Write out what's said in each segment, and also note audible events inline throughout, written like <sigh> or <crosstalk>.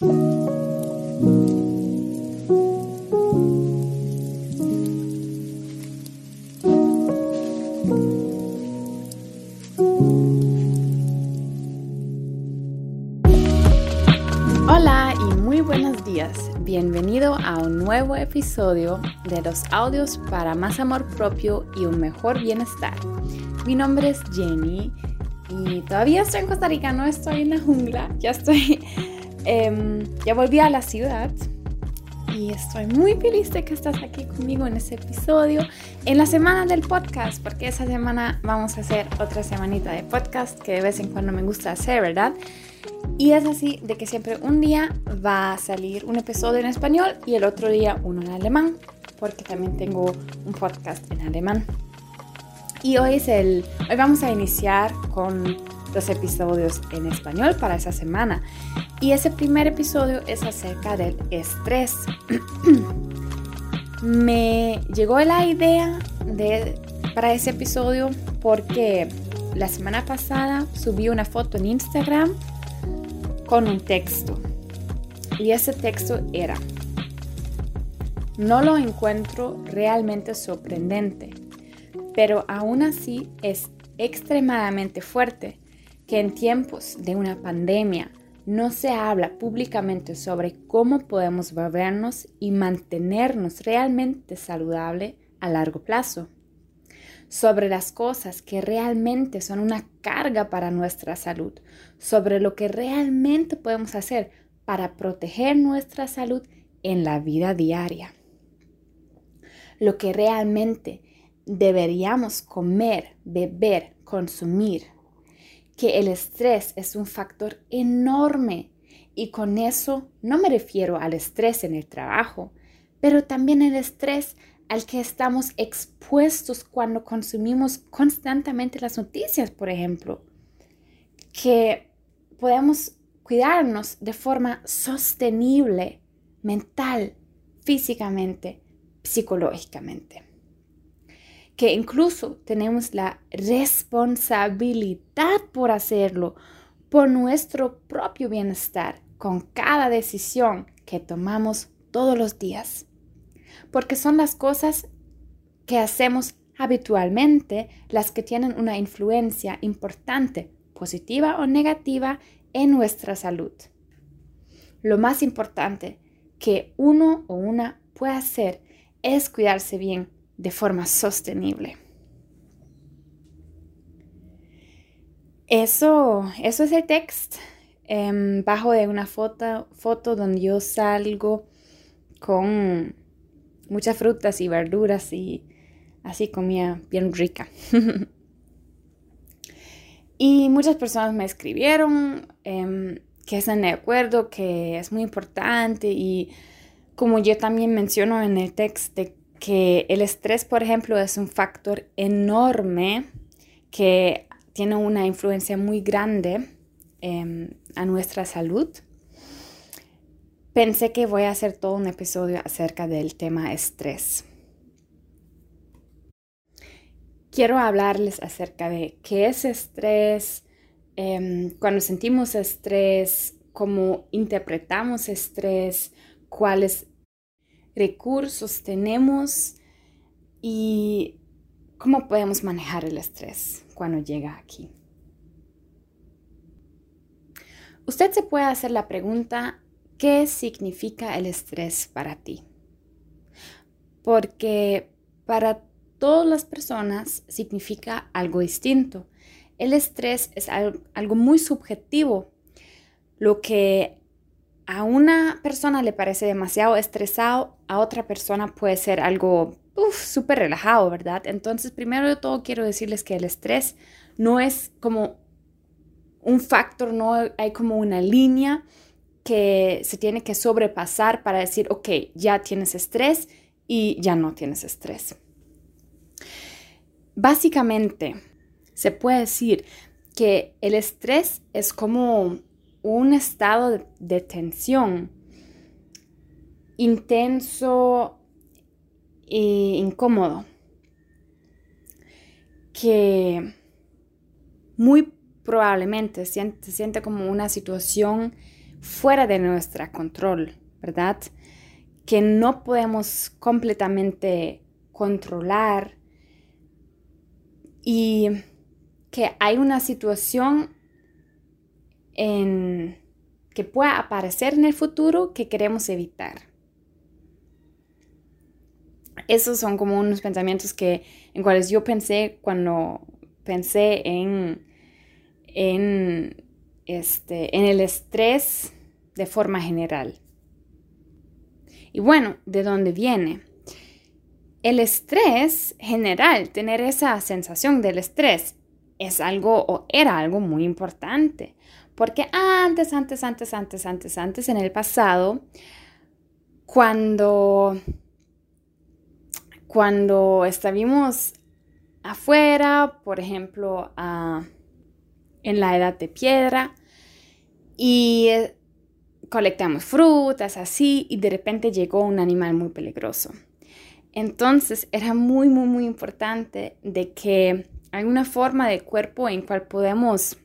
Hola y muy buenos días. Bienvenido a un nuevo episodio de los audios para más amor propio y un mejor bienestar. Mi nombre es Jenny y todavía estoy en Costa Rica, no estoy en la jungla, ya estoy, em, ya volví a la ciudad y estoy muy feliz de que estás aquí conmigo en este episodio, en la semana del podcast, porque esa semana vamos a hacer otra semanita de podcast que de vez en cuando me gusta hacer, ¿verdad? Y es así de que siempre un día va a salir un episodio en español y el otro día uno en alemán, porque también tengo un podcast en alemán. Y hoy es el hoy vamos a iniciar con los episodios en español para esa semana. Y ese primer episodio es acerca del estrés. <clears throat> Me llegó la idea de para ese episodio porque la semana pasada subí una foto en Instagram con un texto. Y ese texto era, no lo encuentro realmente sorprendente, pero aún así es extremadamente fuerte que en tiempos de una pandemia no se habla públicamente sobre cómo podemos volvernos y mantenernos realmente saludable a largo plazo sobre las cosas que realmente son una carga para nuestra salud, sobre lo que realmente podemos hacer para proteger nuestra salud en la vida diaria. Lo que realmente deberíamos comer, beber, consumir. Que el estrés es un factor enorme y con eso no me refiero al estrés en el trabajo, pero también el estrés al que estamos expuestos cuando consumimos constantemente las noticias, por ejemplo, que podemos cuidarnos de forma sostenible, mental, físicamente, psicológicamente. Que incluso tenemos la responsabilidad por hacerlo, por nuestro propio bienestar, con cada decisión que tomamos todos los días porque son las cosas que hacemos habitualmente las que tienen una influencia importante, positiva o negativa, en nuestra salud. Lo más importante que uno o una puede hacer es cuidarse bien de forma sostenible. Eso, eso es el texto em, bajo de una foto, foto donde yo salgo con muchas frutas y verduras y así comía bien rica. <laughs> y muchas personas me escribieron em, que están de acuerdo, que es muy importante y como yo también menciono en el texto, que el estrés, por ejemplo, es un factor enorme que tiene una influencia muy grande em, a nuestra salud pensé que voy a hacer todo un episodio acerca del tema estrés. Quiero hablarles acerca de qué es estrés, em, cuando sentimos estrés, cómo interpretamos estrés, cuáles recursos tenemos y cómo podemos manejar el estrés cuando llega aquí. Usted se puede hacer la pregunta, ¿Qué significa el estrés para ti? Porque para todas las personas significa algo distinto. El estrés es algo muy subjetivo. Lo que a una persona le parece demasiado estresado, a otra persona puede ser algo súper relajado, ¿verdad? Entonces, primero de todo, quiero decirles que el estrés no es como un factor, no hay como una línea que se tiene que sobrepasar para decir, ok, ya tienes estrés y ya no tienes estrés. Básicamente, se puede decir que el estrés es como un estado de, tensión intenso e incómodo que muy probablemente se siente como una situación fuera de nuestro control, ¿verdad? Que no podemos completamente controlar y que hay una situación en, que pueda aparecer en el futuro que queremos evitar. Esos son como unos pensamientos que, en cuales yo pensé cuando pensé en, en, este, en el estrés de forma general. Y bueno, ¿de dónde viene? El estrés general, tener esa sensación del estrés, es algo o era algo muy importante. Porque antes, antes, antes, antes, antes, antes, en el pasado, cuando, cuando estábamos afuera, por ejemplo, en la edad de piedra, y eh, colectamos frutas así, y de repente llegó un animal muy peligroso. Entonces era muy, muy, muy importante de que hay una forma de cuerpo en cual podemos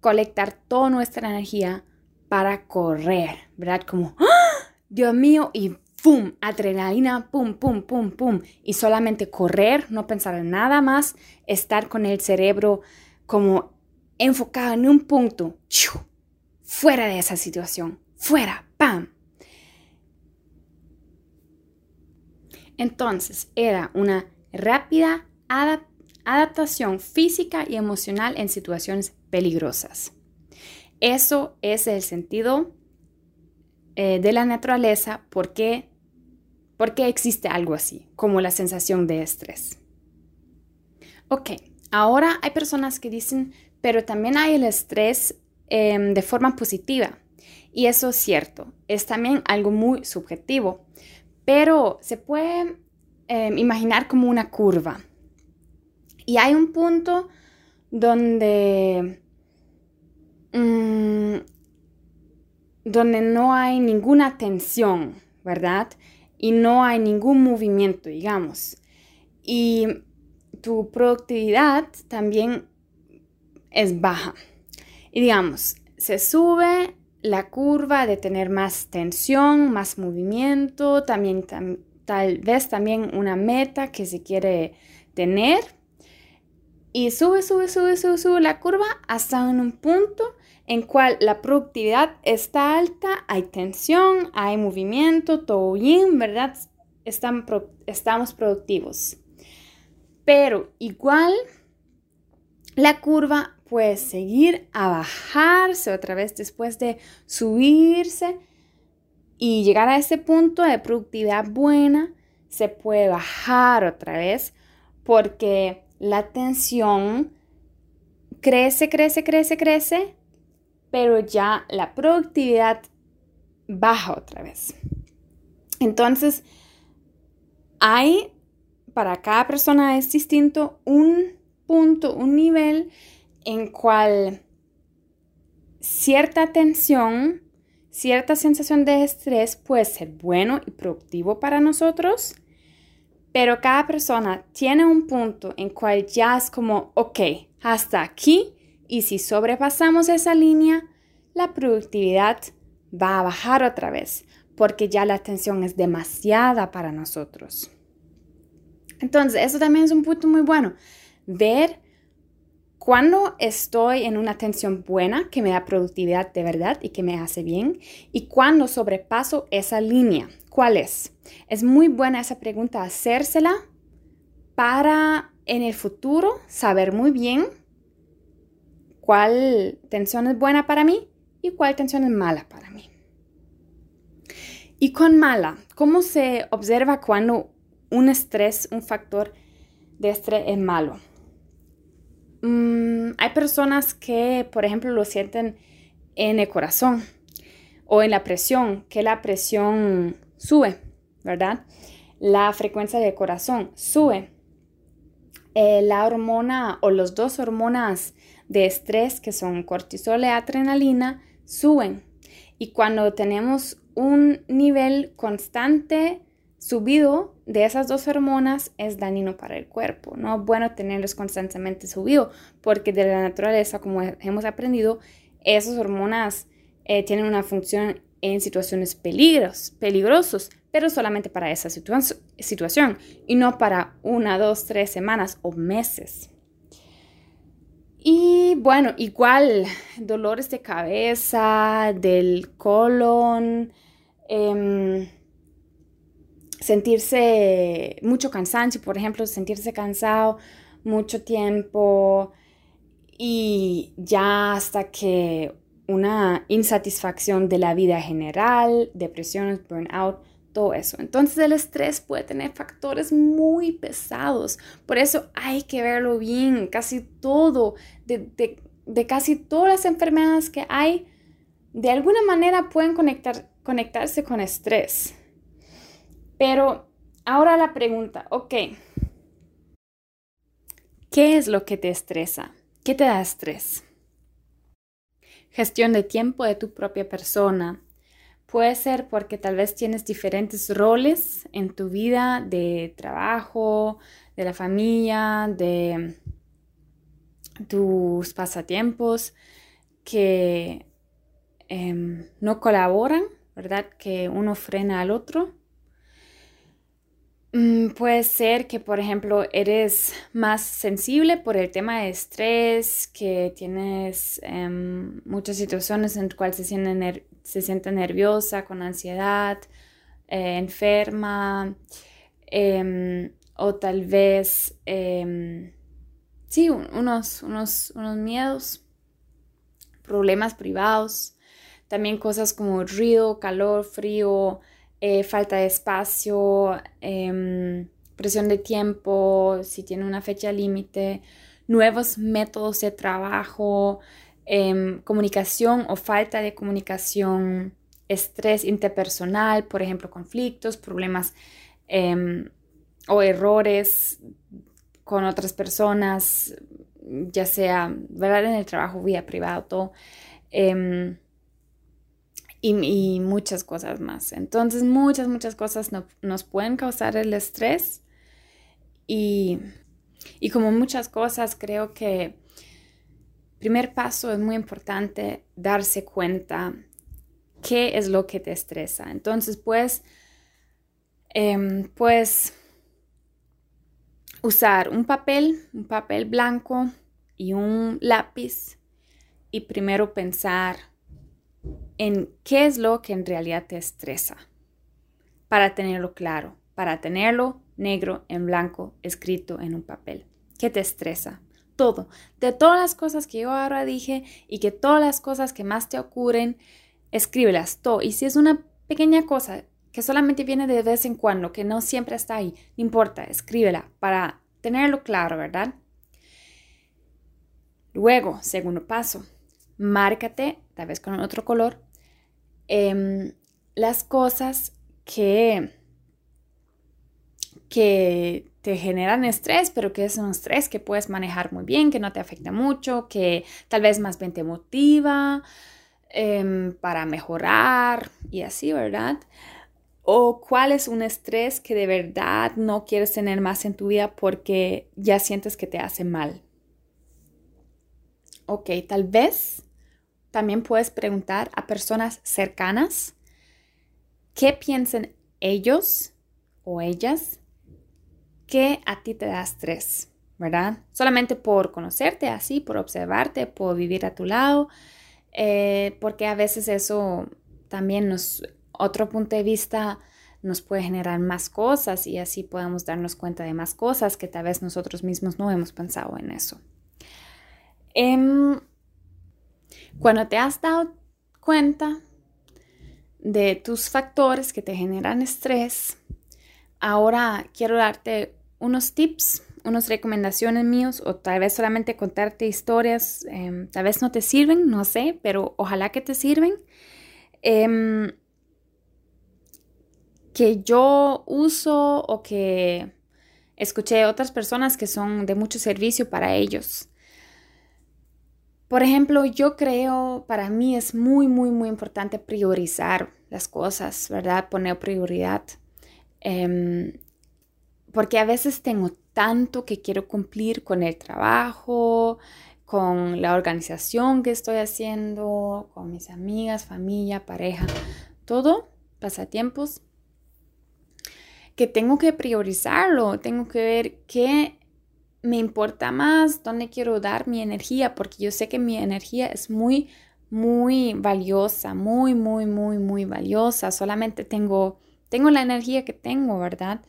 colectar toda nuestra energía para correr, ¿verdad? Como, ¡Ah! Dios mío, y ¡pum! Adrenalina, ¡pum, pum, pum, pum! Y solamente correr, no pensar en nada más, estar con el cerebro como enfocado en un punto, fuera de esa situación, fuera, ¡pam! Entonces era una rápida adaptación física y emocional en situaciones peligrosas. Eso es el sentido eh, de la naturaleza porque, porque existe algo así, como la sensación de estrés. Ok, ahora hay personas que dicen, pero también hay el estrés em, de forma positiva. Y eso es cierto, es también algo muy subjetivo, pero se puede em, imaginar como una curva. Y hay un punto donde, mm, donde no hay ninguna tensión, ¿verdad? Y no hay ningún movimiento, digamos. Y tu productividad también es baja. Y digamos, se sube la curva de tener más tensión, más movimiento, también tal vez también una meta que se quiere tener y sube, sube, sube, sube, sube la curva hasta en un punto en cual la productividad está alta, hay tensión, hay movimiento, todo bien, ¿verdad? estamos productivos. Pero igual la curva puede seguir a bajarse otra vez después de subirse y llegar a ese punto de productividad buena, se puede bajar otra vez porque la tensión crece, crece, crece, crece, pero ya la productividad baja otra vez. Entonces, hay, para cada persona es distinto, un punto, un nivel en cual cierta tensión, cierta sensación de estrés puede ser bueno y productivo para nosotros pero cada persona tiene un punto en cual ya es como, ok, hasta aquí, y si sobrepasamos esa línea, la productividad va a bajar otra vez, porque ya la atención es demasiada para nosotros. Entonces, eso también es un punto muy bueno, ver cuando estoy en una tensión buena que me da productividad de verdad y que me hace bien, y cuando sobrepaso esa línea, ¿Cuál es? Es muy buena esa pregunta hacérsela para en el futuro saber muy bien cuál tensión es buena para mí y cuál tensión es mala para mí. Y con mala, ¿cómo se observa cuando un estrés, un factor de estrés es malo? Mm, hay personas que, por ejemplo, lo sienten en el corazón o en la presión, que la presión sube, ¿verdad? La frecuencia del corazón sube. Eh, la hormona o los dos hormonas de estrés que son cortisol y adrenalina suben. Y cuando tenemos un nivel constante subido de esas dos hormonas es dañino para el cuerpo. No es bueno tenerlos constantemente subidos porque de la naturaleza, como hemos aprendido, esas hormonas eh, tienen una función en situaciones peligros, peligrosos, pero solamente para esa situación y no para una, dos, tres semanas o meses. Y bueno, igual dolores de cabeza, del colon, em, sentirse mucho cansancio, por ejemplo, sentirse cansado mucho tiempo y ya hasta que una insatisfacción de la vida general, depresiones, burnout, todo eso. Entonces el estrés puede tener factores muy pesados. Por eso hay que verlo bien. Casi todo, de, casi todas las enfermedades que hay, de alguna manera pueden conectar, conectarse con estrés. Pero ahora la pregunta, ok, ¿qué es lo que te estresa? ¿Qué te da estrés? Gestión de tiempo de tu propia persona. Puede ser porque tal vez tienes diferentes roles en tu vida de trabajo, de la familia, de tus pasatiempos que em, no colaboran, ¿verdad? Que uno frena al otro. Mm, puede ser que, por ejemplo, eres más sensible por el tema de estrés, que tienes em, muchas situaciones en las cuales se siente, se siente nerviosa, con ansiedad, eh, enferma, em, o tal vez, em, sí, unos, unos, unos miedos, problemas privados, también cosas como ruido, calor, frío, eh, falta de espacio, em, presión de tiempo, si tiene una fecha límite, nuevos métodos de trabajo, em, comunicación o falta de comunicación, estrés interpersonal, por ejemplo, conflictos, problemas em, o errores con otras personas, ya sea, ¿verdad? En el trabajo, vida privado, todo y, muchas cosas más. Entonces, muchas, muchas cosas nos pueden causar el estrés y, y como muchas cosas, creo que primer paso es muy importante darse cuenta qué es lo que te estresa. Entonces, pues, pues usar un papel, un papel blanco y un lápiz y primero pensar en qué es lo que en realidad te estresa, para tenerlo claro, para tenerlo negro en blanco escrito en un papel. ¿Qué te estresa? Todo, de todas las cosas que yo ahora dije y que todas las cosas que más te ocurren, escríbelas todo. Y si es una pequeña cosa que solamente viene de vez en cuando, que no siempre está ahí, no importa, escríbela para tenerlo claro, ¿verdad? Luego, segundo paso, márcate, tal vez con otro color, Em, las cosas que, que te generan estrés, pero que es un estrés que puedes manejar muy bien, que no te afecta mucho, que tal vez más bien te motiva em, para mejorar y así, ¿verdad? O cuál es un estrés que de verdad no quieres tener más en tu vida porque ya sientes que te hace mal. Ok, tal vez también puedes preguntar a personas cercanas qué piensan ellos o ellas que a ti te da estrés, ¿verdad? Solamente por conocerte así, por observarte, por vivir a tu lado, eh, porque a veces eso también nos, otro punto de vista nos puede generar más cosas y así podemos darnos cuenta de más cosas que tal vez nosotros mismos no hemos pensado en eso. Em, cuando te has dado cuenta de tus factores que te generan estrés, ahora quiero darte unos tips, unas recomendaciones míos o tal vez solamente contarte historias, em, tal vez no te sirven, no sé, pero ojalá que te sirven. Em, que yo uso o que escuché otras personas que son de mucho servicio para ellos. Por ejemplo, yo creo, para mí es muy, muy, muy importante priorizar las cosas, ¿verdad? Poner prioridad. Em, porque a veces tengo tanto que quiero cumplir con el trabajo, con la organización que estoy haciendo, con mis amigas, familia, pareja, todo, pasatiempos, que tengo que priorizarlo, tengo que ver qué me importa más, dónde quiero dar mi energía, porque yo sé que mi energía es muy, muy valiosa, muy, muy, muy, muy valiosa. Solamente tengo, tengo la energía que tengo, ¿verdad?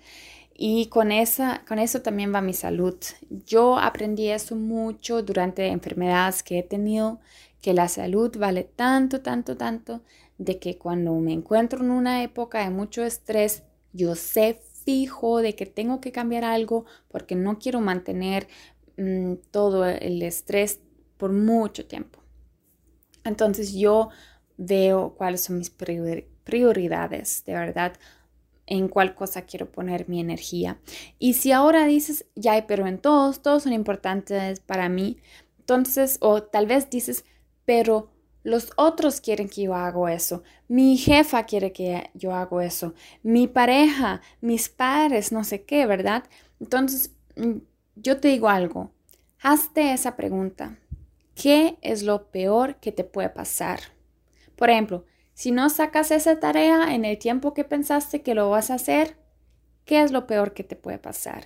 Y con, esa, con eso también va mi salud. Yo aprendí eso mucho durante enfermedades que he tenido, que la salud vale tanto, tanto, tanto, de que cuando me encuentro en una época de mucho estrés, yo sé fijo de que tengo que cambiar algo porque no quiero mantener mm, todo el estrés por mucho tiempo. Entonces yo veo cuáles son mis prioridades, de verdad en cuál cosa quiero poner mi energía. Y si ahora dices, ya, pero en todos, todos son importantes para mí, entonces, o tal vez dices, pero los otros quieren que yo haga eso, mi jefa quiere que yo haga eso, mi pareja, mis padres, no sé qué, ¿verdad? Entonces, mm, yo te digo algo, hazte esa pregunta. ¿Qué es lo peor que te puede pasar? Por ejemplo, si no sacas esa tarea en el tiempo que pensaste que lo vas a hacer, ¿qué es lo peor que te puede pasar?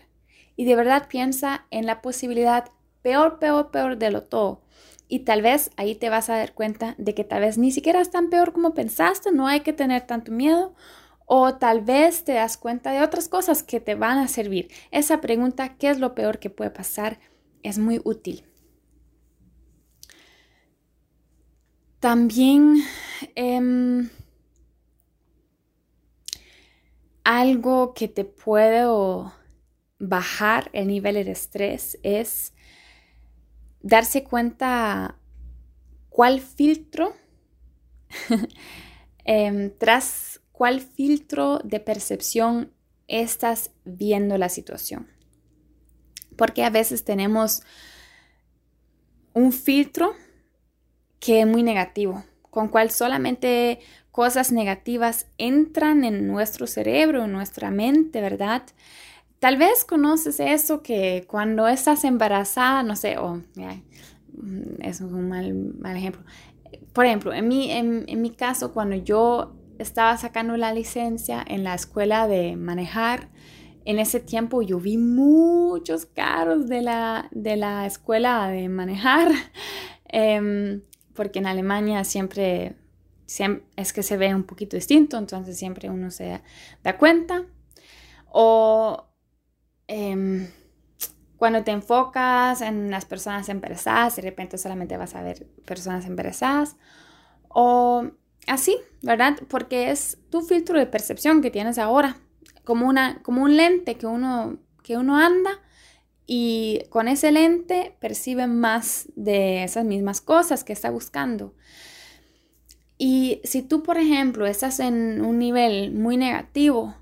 Y de verdad piensa en la posibilidad peor, peor, peor de lo todo. Y tal vez ahí te vas a dar cuenta de que tal vez ni siquiera es tan peor como pensaste, no hay que tener tanto miedo. O tal vez te das cuenta de otras cosas que te van a servir. Esa pregunta, ¿qué es lo peor que puede pasar? Es muy útil. También em, algo que te puede bajar el nivel de estrés es darse cuenta cuál filtro, <laughs> em, tras cuál filtro de percepción estás viendo la situación. Porque a veces tenemos un filtro que es muy negativo, con cual solamente cosas negativas entran en nuestro cerebro, en nuestra mente, ¿verdad? Tal vez conoces eso que cuando estás embarazada, no sé, o mm, es un mal, mal, ejemplo. Por ejemplo, en mi, en, mi caso, cuando yo estaba sacando la licencia en la escuela de manejar, en ese tiempo yo vi muchos carros de la, de la escuela de manejar. <laughs> Em, porque en Alemania siempre, es que se ve un poquito distinto, entonces siempre uno se da cuenta. O em, cuando te enfocas en las personas embarazadas, de repente solamente vas a ver personas embarazadas. O así, ¿verdad? Porque es tu filtro de percepción que tienes ahora, como, una, como un lente que uno, que uno anda y con ese lente percibe más de esas mismas cosas que está buscando. Y si tú, por ejemplo, estás en un nivel muy negativo,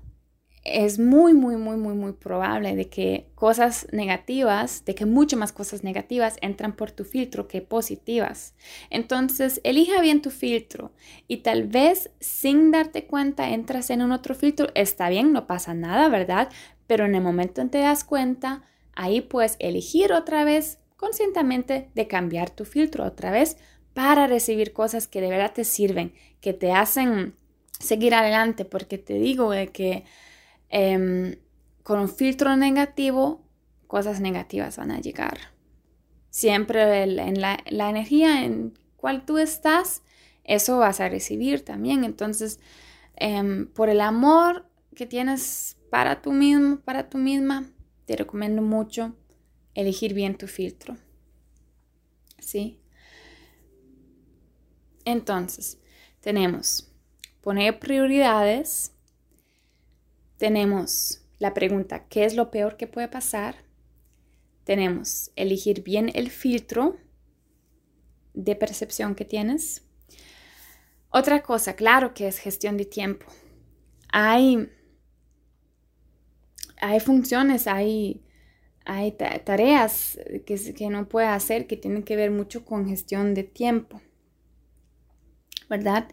es muy, muy, muy, muy, muy probable de que cosas negativas, de que mucho más cosas negativas entran por tu filtro que positivas. Entonces, elija bien tu filtro y tal vez sin darte cuenta entras en un otro filtro. Está bien, no pasa nada, ¿verdad? Pero en el momento en que te das cuenta, Ahí puedes elegir otra vez conscientemente de cambiar tu filtro otra vez para recibir cosas que de verdad te sirven, que te hacen seguir adelante, porque te digo que em, con un filtro negativo, cosas negativas van a llegar. Siempre en la, energía en cual tú estás, eso vas a recibir también. Entonces, em, por el amor que tienes para tú mismo, para tú misma, te recomiendo mucho elegir bien tu filtro. ¿Sí? Entonces, tenemos poner prioridades, tenemos la pregunta, ¿qué es lo peor que puede pasar? Tenemos elegir bien el filtro de percepción que tienes. Otra cosa, claro que es gestión de tiempo. Hay hay funciones, hay, hay tareas que, que no puede hacer que tienen que ver mucho con gestión de tiempo, ¿verdad?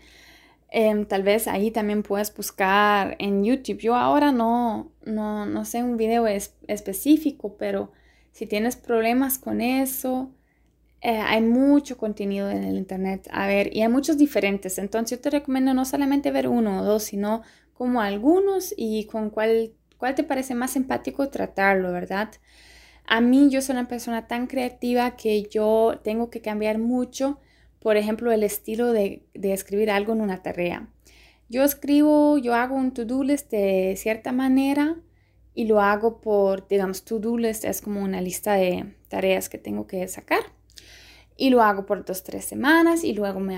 Em, tal vez ahí también puedes buscar en YouTube. Yo ahora no, no, no sé un video específico, pero si tienes problemas con eso, Eh, hay mucho contenido en el internet, a ver, y hay muchos diferentes. Entonces yo te recomiendo no solamente ver uno o dos, sino como algunos y con cuál, cuál te parece más empático tratarlo, ¿verdad? A mí yo soy una persona tan creativa que yo tengo que cambiar mucho, por ejemplo, el estilo de, de escribir algo en una tarea. Yo escribo, yo hago un to-do list de cierta manera y lo hago por, digamos, to-do list es como una lista de tareas que tengo que sacar. Y lo hago por dos, tres semanas y luego me,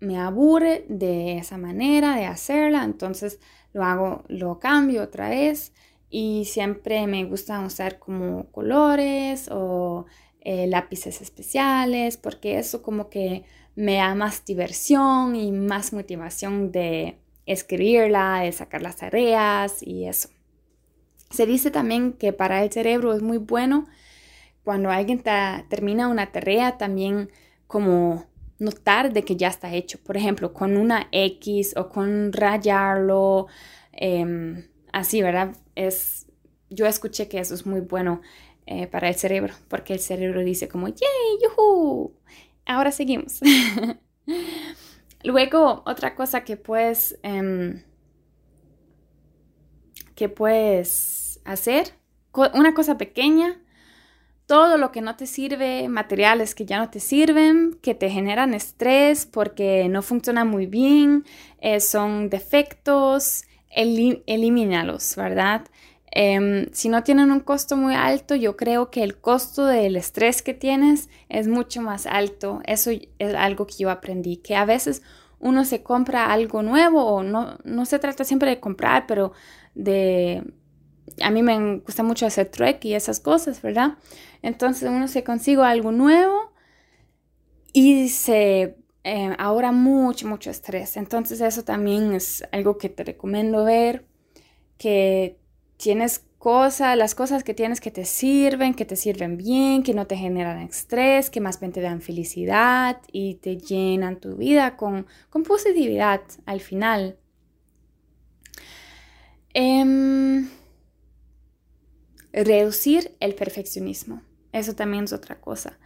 me aburre de esa manera de hacerla. Entonces lo hago, lo cambio otra vez y siempre me gusta usar como colores o eh, lápices especiales porque eso como que me da más diversión y más motivación de escribirla, de sacar las tareas y eso. Se dice también que para el cerebro es muy bueno cuando alguien termina una tarea también como notar de que ya está hecho. Por ejemplo, con una X o con rayarlo, em, así, ¿verdad? Es, yo escuché que eso es muy bueno eh, para el cerebro, porque el cerebro dice como, ¡yay! ¡Yuhu! Ahora seguimos. <laughs> Luego, otra cosa que puedes, em, que puedes hacer, una cosa pequeña, todo lo que no te sirve, materiales que ya no te sirven, que te generan estrés porque no funcionan muy bien, eh, son defectos, elimínalos, ¿verdad? Em, si no tienen un costo muy alto, yo creo que el costo del estrés que tienes es mucho más alto. Eso es algo que yo aprendí, que a veces uno se compra algo nuevo o no, no se trata siempre de comprar, pero de... A mí me gusta mucho hacer trek y esas cosas, ¿verdad? Entonces uno se consigue algo nuevo y se eh, ahora mucho, mucho estrés. Entonces eso también es algo que te recomiendo ver, que tienes cosas, las cosas que tienes que te sirven, que te sirven bien, que no te generan estrés, que más bien te dan felicidad y te llenan tu vida con, positividad al final. Em, reducir el perfeccionismo. Eso también es otra cosa.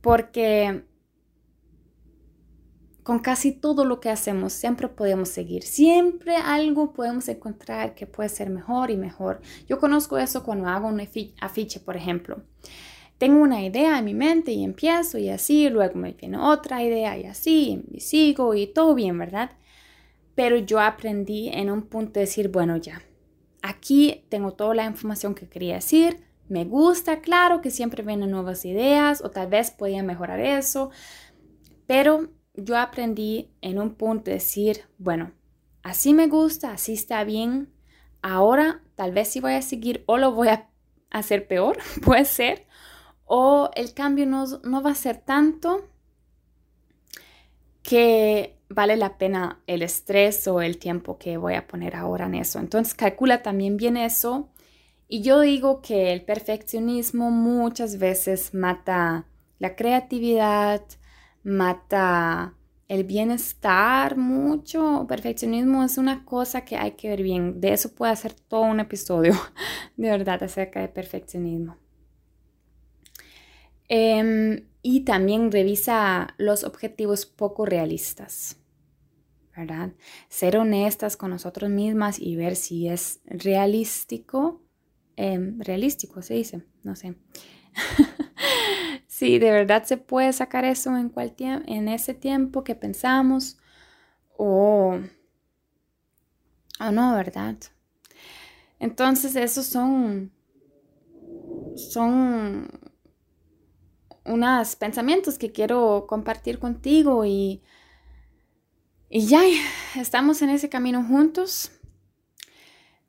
Porque con casi todo lo que hacemos siempre podemos seguir. Siempre algo podemos encontrar que puede ser mejor y mejor. Yo conozco eso cuando hago un afiche, por ejemplo. Tengo una idea en mi mente y empiezo y así, luego me viene otra idea y así, y sigo y todo bien, ¿verdad? Pero yo aprendí en un punto de decir, bueno, ya, aquí tengo toda la información que quería decir, me gusta, claro que siempre vienen nuevas ideas o tal vez podía mejorar eso, pero yo aprendí en un punto decir, bueno, así me gusta, así está bien, ahora tal vez sí voy a seguir o lo voy a hacer peor, <laughs> puede ser, o el cambio no, no va a ser tanto que vale la pena el estrés o el tiempo que voy a poner ahora en eso. Entonces calcula también bien eso. Y yo digo que el perfeccionismo muchas veces mata la creatividad, mata el bienestar mucho. Perfeccionismo es una cosa que hay que ver bien. De eso puede hacer todo un episodio, <laughs> de verdad, acerca de perfeccionismo. Em, y también revisa los objetivos poco realistas. ¿verdad? Ser honestas con nosotros mismas y ver si es realístico. Em, realístico se dice, no sé. <laughs> si de verdad se puede sacar eso en, en ese tiempo que pensamos o, o no, ¿verdad? Entonces esos son, son unos pensamientos que quiero compartir contigo y, y ya estamos en ese camino juntos.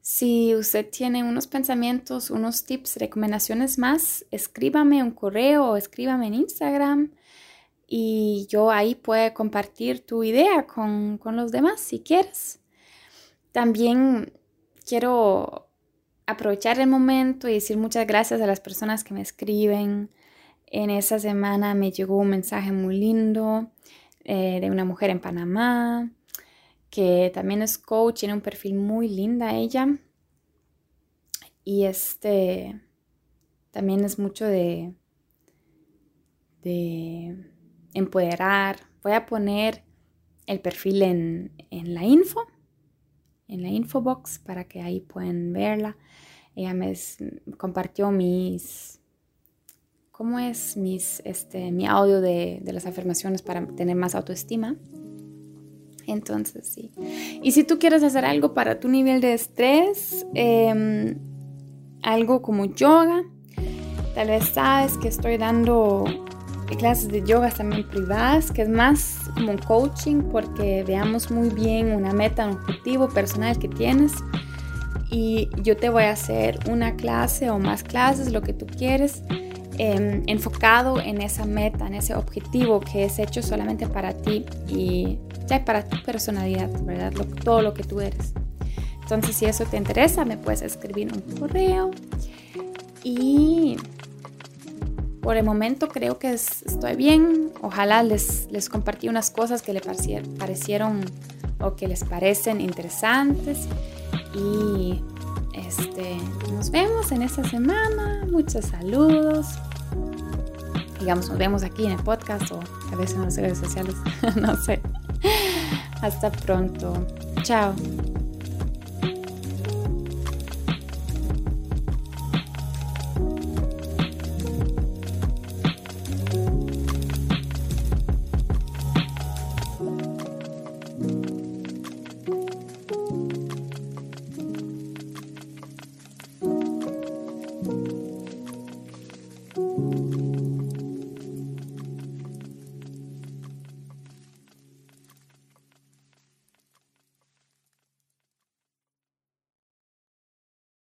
Si usted tiene unos pensamientos, unos tips, recomendaciones más, escríbame un correo o escríbame en Instagram y yo ahí puedo compartir tu idea con, con los demás si quieres. También quiero aprovechar el momento y decir muchas gracias a las personas que me escriben. En esa semana me llegó un mensaje muy lindo eh, de una mujer en Panamá que también es coach, tiene un perfil muy linda ella. Y este también es mucho de, de empoderar. Voy a poner el perfil en, en la info, en la infobox, para que ahí puedan verla. Ella me compartió mis, ¿cómo es? Mis, este, mi audio de, de, las afirmaciones para tener más autoestima. Entonces, sí. Y si tú quieres hacer algo para tu nivel de estrés, eh, algo como yoga, tal vez sabes que estoy dando clases de yoga también privadas, que es más como coaching porque veamos muy bien una meta, un objetivo personal que tienes y yo te voy a hacer una clase o más clases, lo que tú quieres, eh, enfocado en esa meta, en ese objetivo que es hecho solamente para ti y ya para tu personalidad, ¿verdad? todo lo que tú eres. Entonces, si eso te interesa, me puedes escribir un correo y por el momento creo que estoy bien. Ojalá les, les compartí unas cosas que le parecieron o que les parecen interesantes y este, nos vemos en esta semana. Muchos saludos. Digamos, nos vemos aquí en el podcast o a veces en las redes sociales. <laughs> no sé. Hasta pronto. Chao.